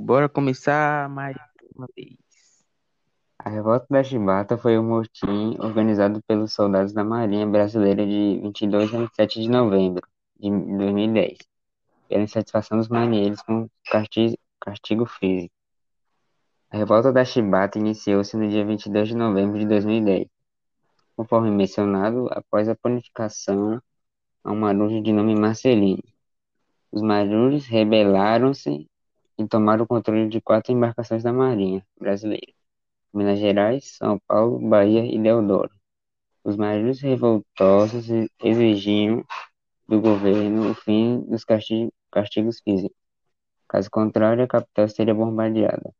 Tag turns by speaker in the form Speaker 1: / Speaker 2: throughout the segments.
Speaker 1: bora começar mais uma vez.
Speaker 2: A Revolta da Chibata foi um motim organizado pelos soldados da Marinha Brasileira de 22 a 27 de novembro de 2010, pela insatisfação dos marinheiros com o castigo físico. A Revolta da Chibata iniciou-se no dia 22 de novembro de 2010, conforme mencionado, após a panificação a um marujo de nome Marcelino. Os marujos rebelaram-se e tomaram o controle de quatro embarcações da Marinha Brasileira: Minas Gerais, São Paulo, Bahia e Deodoro. Os marujos revoltosos exigiam do governo o fim dos castigos físicos. Caso contrário, a capital seria bombardeada.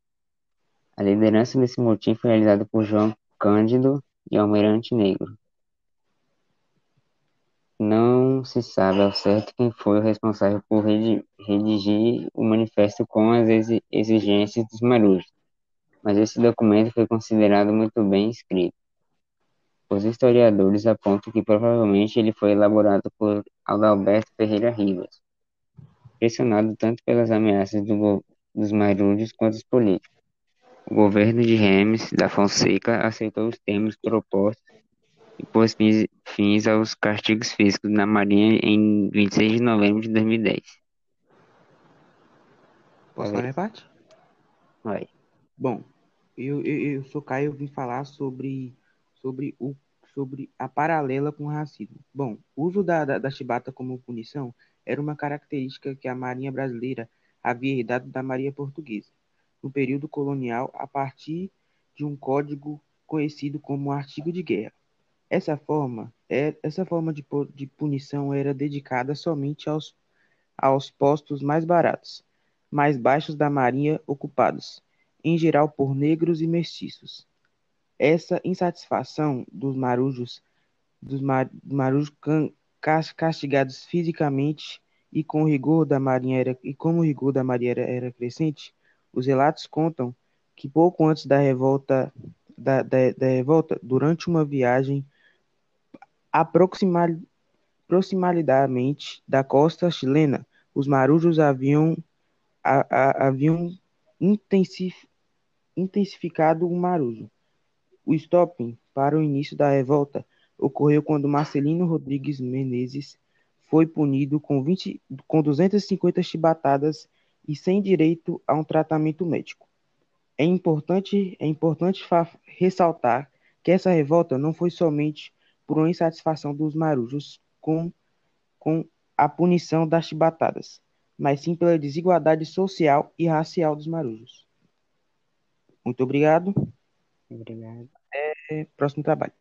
Speaker 2: A liderança desse motim foi realizada por João Cândido e Almirante Negro. Não se sabe ao certo quem foi o responsável por redigir o manifesto com as exigências dos marujos, mas esse documento foi considerado muito bem escrito. Os historiadores apontam que provavelmente ele foi elaborado por Adalberto Ferreira Ribas, pressionado tanto pelas ameaças do, dos marujos quanto dos políticos. O governo de Hermes da Fonseca aceitou os termos propostos e pôs fins aos castigos físicos na Marinha em 26 de novembro de 2010.
Speaker 1: Posso falar minha parte?
Speaker 2: Vai.
Speaker 1: Bom, eu, eu, eu sou Caio, eu vim falar sobre, sobre, o, sobre a paralela com o racismo. Bom, o uso da, da, da chibata como punição era uma característica que a Marinha Brasileira havia herdado da Marinha Portuguesa, no período colonial, a partir de um código conhecido como Artigo de Guerra. Essa forma, é, essa forma de, de punição era dedicada somente aos, aos postos mais baratos, mais baixos da marinha ocupados, em geral por negros e mestiços. Essa insatisfação dos marujos, dos mar, marujos castigados fisicamente e com rigor da marinha era, e como o rigor da marinha era, era crescente, os relatos contam que pouco antes da revolta, da, da, da revolta, durante uma viagem aproximadamente da costa chilena, os marujos haviam, a, a, haviam intensif, intensificado o marujo. O stopping para o início da revolta ocorreu quando Marcelino Rodrigues Menezes foi punido com, 20, com 250 chibatadas e sem direito a um tratamento médico. É importante, é importante ressaltar que essa revolta não foi somente por uma insatisfação dos marujos com, com a punição das chibatadas, mas sim pela desigualdade social e racial dos marujos. Muito obrigado.
Speaker 2: Obrigado.
Speaker 1: Até próximo trabalho.